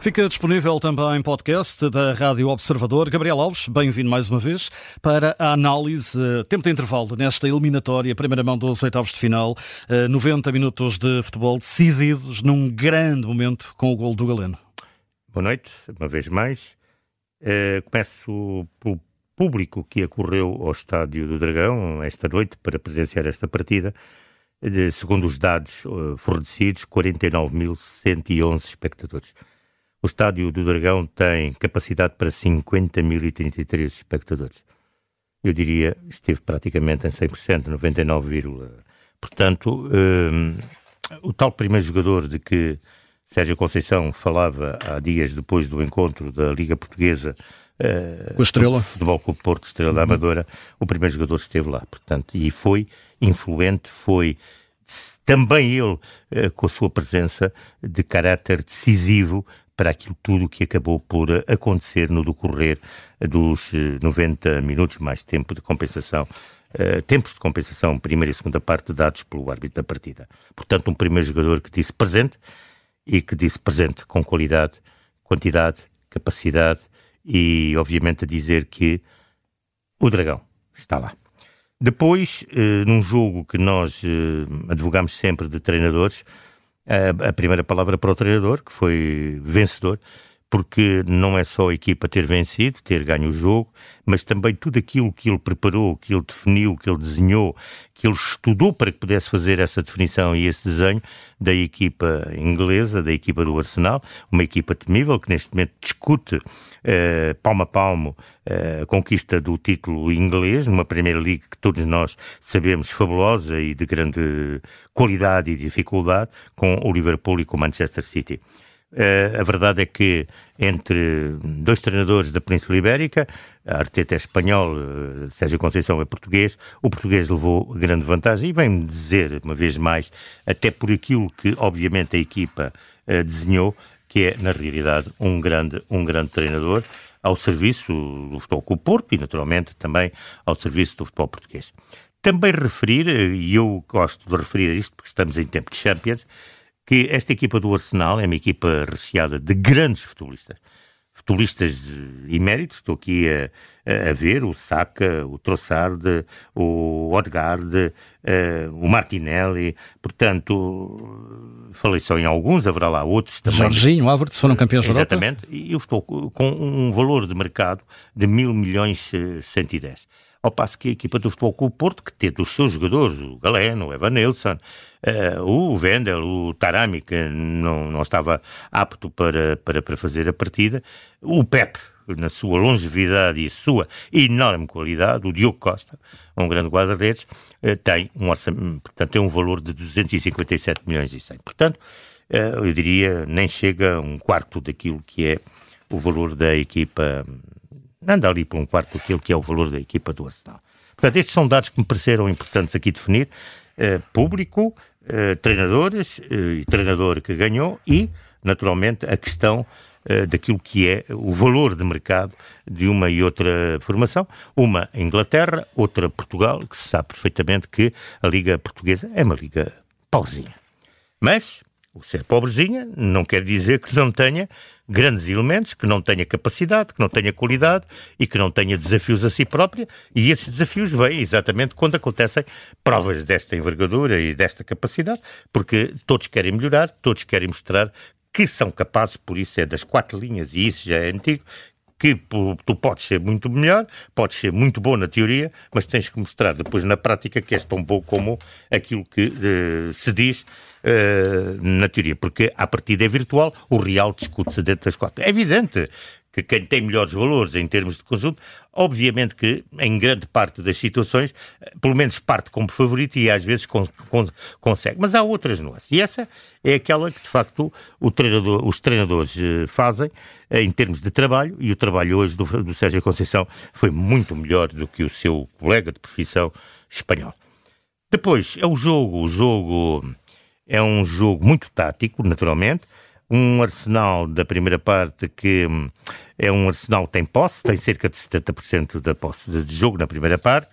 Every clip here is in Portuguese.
Fica disponível também podcast da Rádio Observador. Gabriel Alves, bem-vindo mais uma vez para a análise, tempo de intervalo nesta eliminatória, primeira mão dos oitavos de final, 90 minutos de futebol decididos num grande momento com o gol do Galeno. Boa noite, uma vez mais. Uh, começo pelo público que acorreu ao Estádio do Dragão esta noite para presenciar esta partida. Segundo os dados fornecidos, 49.111 espectadores. O estádio do Dragão tem capacidade para 50.033 espectadores. Eu diria, esteve praticamente em 100%, 99, portanto, um, o tal primeiro jogador de que Sérgio Conceição falava há dias depois do encontro da Liga Portuguesa uh, com a Estrela. Futebol Clube Porto, Estrela uhum. da Amadora, o primeiro jogador esteve lá, portanto, e foi influente, foi também ele, uh, com a sua presença de caráter decisivo, para aquilo tudo que acabou por acontecer no decorrer dos 90 eh, minutos, mais tempo de compensação, uh, tempos de compensação, primeira e segunda parte, dados pelo árbitro da partida. Portanto, um primeiro jogador que disse presente e que disse presente com qualidade, quantidade, capacidade e, obviamente, a dizer que o Dragão está lá. Depois, uh, num jogo que nós advogamos sempre de treinadores, a, primeira palavra para o treinador, que foi vencedor, porque não é só a equipa ter vencido, ter ganho o jogo, mas também tudo aquilo que ele preparou, que ele definiu, que ele desenhou, que ele estudou para que pudesse fazer essa definição e esse desenho da equipa inglesa, da equipa do Arsenal, uma equipa temível que neste momento discute eh, palmo a palmo eh, a conquista do título inglês, numa Primeira Liga que todos nós sabemos fabulosa e de grande qualidade e dificuldade, com o Liverpool e com o Manchester City. Uh, a verdade é que entre dois treinadores da Península Ibérica, Arteta é espanhol, uh, Sérgio Conceição é português, o português levou grande vantagem e vem-me dizer, uma vez mais, até por aquilo que obviamente a equipa uh, desenhou, que é, na realidade, um grande, um grande treinador ao serviço do futebol com o Porto e, naturalmente, também ao serviço do futebol português. Também referir, e eu gosto de referir a isto porque estamos em tempo de Champions, que esta equipa do Arsenal é uma equipa recheada de grandes futebolistas. Futebolistas iméritos, estou aqui a, a ver o Saka, o Trossard, o Odegaard, uh, o Martinelli, portanto, falei só em alguns, haverá lá outros também. Jorginho, Havertz foram campeões da Exatamente, e eu estou com um valor de mercado de mil milhões 110. Eh, ao passo que a equipa do Futebol Clube Porto, que tem dos seus jogadores, o Galeno, o Evanilson, uh, o Wendel, o Tarami, que não, não estava apto para, para, para fazer a partida, o Pep, na sua longevidade e sua enorme qualidade, o Diogo Costa, um grande guarda-redes, uh, tem um portanto, tem um valor de 257 milhões e 100. Portanto, uh, eu diria, nem chega a um quarto daquilo que é o valor da equipa anda ali por um quarto daquilo que é o valor da equipa do Arsenal. Portanto, estes são dados que me pareceram importantes aqui definir. Uh, público, uh, treinadores uh, e treinador que ganhou e, naturalmente, a questão daquilo que é o valor de mercado de uma e outra formação. Uma Inglaterra, outra Portugal, que se sabe perfeitamente que a Liga Portuguesa é uma liga pauzinha. Mas, ser pobrezinha não quer dizer que não tenha grandes elementos, que não tenha capacidade, que não tenha qualidade e que não tenha desafios a si própria, e esses desafios vêm exatamente quando acontecem provas desta envergadura e desta capacidade, porque todos querem melhorar, todos querem mostrar que são capazes, por isso é das quatro linhas, e isso já é antigo, que tu podes ser muito melhor, podes ser muito bom na teoria, mas tens que mostrar depois na prática que és tão bom como aquilo que uh, se diz uh, na teoria, porque a partida é virtual, o real discute-se dentro das quatro. É evidente que quem tem melhores valores em termos de conjunto, obviamente que em grande parte das situações, pelo menos parte como favorito e às vezes con con consegue. Mas há outras nuances. E essa é aquela que de facto treinador, os treinadores eh, fazem eh, em termos de trabalho e o trabalho hoje do, do Sérgio Conceição foi muito melhor do que o seu colega de profissão espanhol. Depois é o jogo, o jogo é um jogo muito tático, naturalmente, um Arsenal da primeira parte que hum, é um Arsenal que tem posse, tem cerca de 70% da posse de jogo na primeira parte,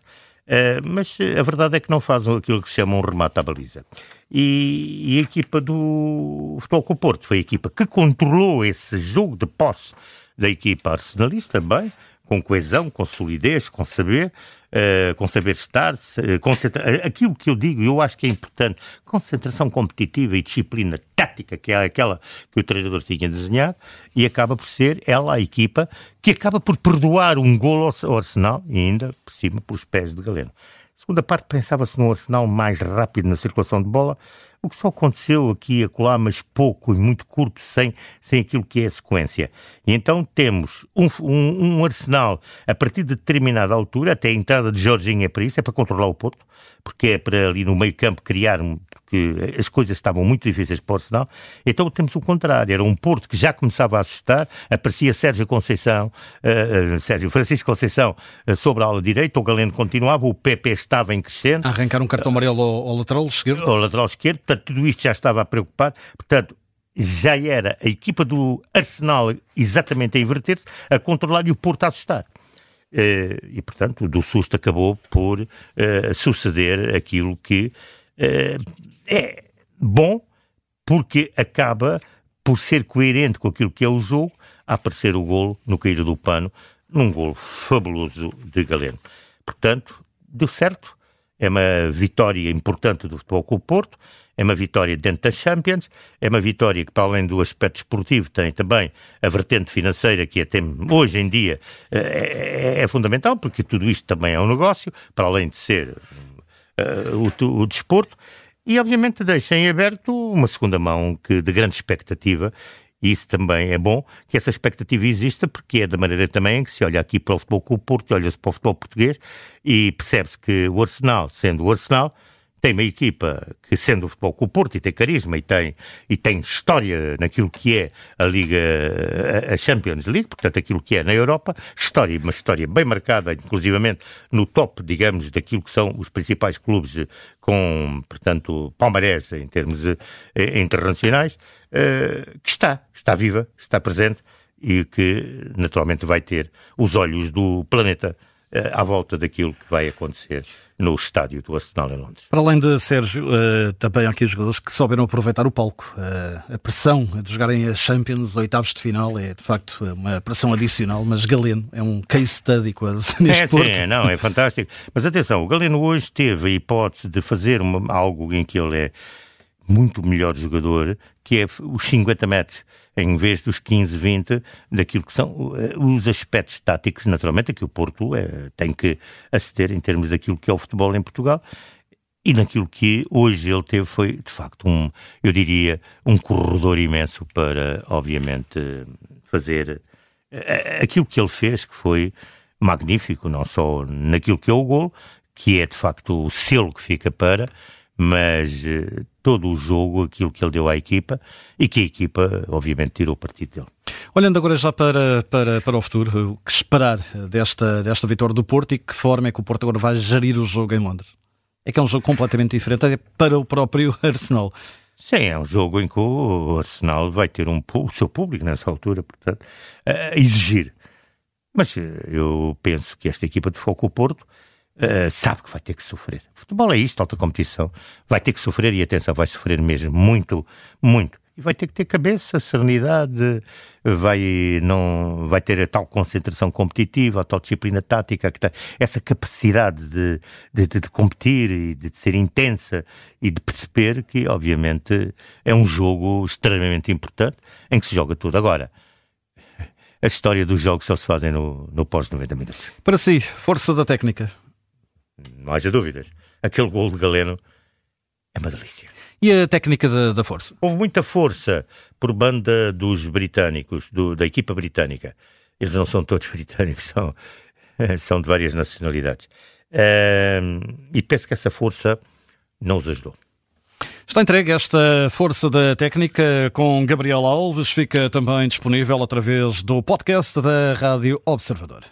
uh, mas a verdade é que não fazem aquilo que se chama um remate à baliza. E, e, a equipa do Futebol com o Porto foi a equipa que controlou esse jogo de posse da equipa arsenalista, bem, com coesão, com solidez, com saber, uh, com saber estar, uh, concentra... aquilo que eu digo, eu acho que é importante, concentração competitiva e disciplina tática, que é aquela que o treinador tinha desenhado, e acaba por ser ela a equipa que acaba por perdoar um gol ao Arsenal, e ainda por cima, pelos pés de Galeno. Segunda parte, pensava-se num Arsenal mais rápido na circulação de bola, o que só aconteceu aqui e acolá, mas pouco e muito curto, sem, sem aquilo que é a sequência. E então temos um, um, um Arsenal, a partir de determinada altura, até a entrada de Jorginho é para isso, é para controlar o Porto, porque é para ali no meio campo criar, porque as coisas estavam muito difíceis para o Arsenal. Então temos o contrário, era um Porto que já começava a assustar, aparecia Sérgio Conceição, uh, uh, Sérgio Francisco Conceição uh, sobre a ala direita, o Galeno continuava, o PP estava em crescendo. A arrancar um cartão amarelo ao, ao lateral esquerdo? Ao lateral esquerdo, portanto tudo isto já estava a preocupar, portanto já era a equipa do Arsenal exatamente a inverter-se, a controlar e o Porto a assustar. Eh, e, portanto, do susto acabou por uh, suceder aquilo que uh, é bom, porque acaba por ser coerente com aquilo que é o jogo, a aparecer o golo no cair do pano, num golo fabuloso de Galeno. Portanto, deu certo, é uma vitória importante do Futebol com o Porto, é uma vitória dentro das Champions, é uma vitória que, para além do aspecto esportivo, tem também a vertente financeira, que até hoje em dia é, é, é fundamental, porque tudo isto também é um negócio, para além de ser uh, o, o desporto, e obviamente deixa em aberto uma segunda mão que, de grande expectativa e isso também é bom, que essa expectativa exista, porque é da maneira também que se olha aqui para o futebol com o Porto, olha-se para o futebol português e percebe-se que o Arsenal, sendo o Arsenal, tem uma equipa que, sendo o futebol com o Porto, e tem carisma e tem, e tem história naquilo que é a Liga, a Champions League, portanto, aquilo que é na Europa, história, uma história bem marcada, inclusivamente no top, digamos, daquilo que são os principais clubes com, portanto, palmarés em termos eh, internacionais, eh, que está, está viva, está presente e que naturalmente vai ter os olhos do planeta à volta daquilo que vai acontecer no estádio do Arsenal em Londres. Para além de Sérgio, uh, também há aqui jogadores que souberam aproveitar o palco. Uh, a pressão de jogarem a Champions, oitavos de final, é de facto uma pressão adicional, mas Galeno é um case study quase neste é, Porto. Sim, não, é fantástico. Mas atenção, o Galeno hoje teve a hipótese de fazer uma, algo em que ele é muito melhor jogador, que é os 50 metros, em vez dos 15, 20, daquilo que são eh, os aspectos táticos, naturalmente, que o Porto é, tem que aceder em termos daquilo que é o futebol em Portugal. E naquilo que hoje ele teve foi, de facto, um, eu diria, um corredor imenso para, obviamente, fazer eh, aquilo que ele fez, que foi magnífico, não só naquilo que é o gol, que é, de facto, o selo que fica para, mas todo o jogo, aquilo que ele deu à equipa e que a equipa, obviamente, tirou partido dele. Olhando agora já para, para, para o futuro, o que esperar desta, desta vitória do Porto e que forma é que o Porto agora vai gerir o jogo em Londres? É que é um jogo completamente diferente até para o próprio Arsenal. Sim, é um jogo em que o Arsenal vai ter um, o seu público nessa altura, portanto, a exigir. Mas eh, eu penso que esta equipa de Foco Porto uh, sabe que vai ter que sofrer. Futebol é isto, alta competição. Vai ter que sofrer e atenção, vai sofrer mesmo muito, muito. E vai ter que ter cabeça, serenidade, vai, não, vai ter a tal concentração competitiva, a tal disciplina tática, que tem, essa capacidade de, de, de, de competir e de, de ser intensa e de perceber que, obviamente, é um jogo extremamente importante em que se joga tudo. Agora, a história dos jogos só se fazem no, no pós-90 minutos. Para si, força da técnica não haja dúvidas. Aquele gol de Galeno é uma delícia. E a técnica da, da força? Houve muita força por banda dos britânicos, do, da equipa britânica. Eles não são todos britânicos, são, são de várias nacionalidades. e penso que essa força não os ajudou. Está entregue esta força da técnica com Gabriel Alves. Fica também disponível através do podcast da Rádio Observador.